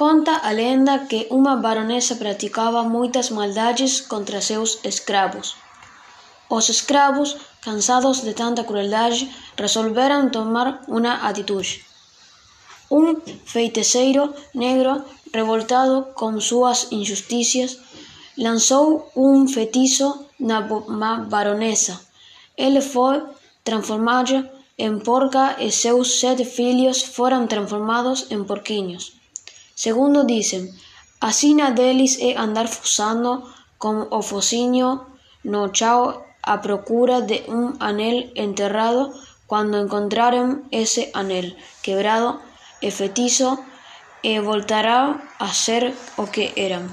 Conta a lenda que unha baronesa practicaba moitas maldades contra seus escravos. Os escravos, cansados de tanta crueldade, resolveran tomar unha atitude. Un feiticeiro negro, revoltado con súas injusticias, lanzou un fetizo na baronesa. Ele foi transformalla en porca e seus sete fillos foran transformados en porquiños. Segundo dicen, a sina deles é andar fusando con o fociño no chao á procura de un anel enterrado cando encontraren ese anel quebrado e fetizo e voltará a ser o que eran.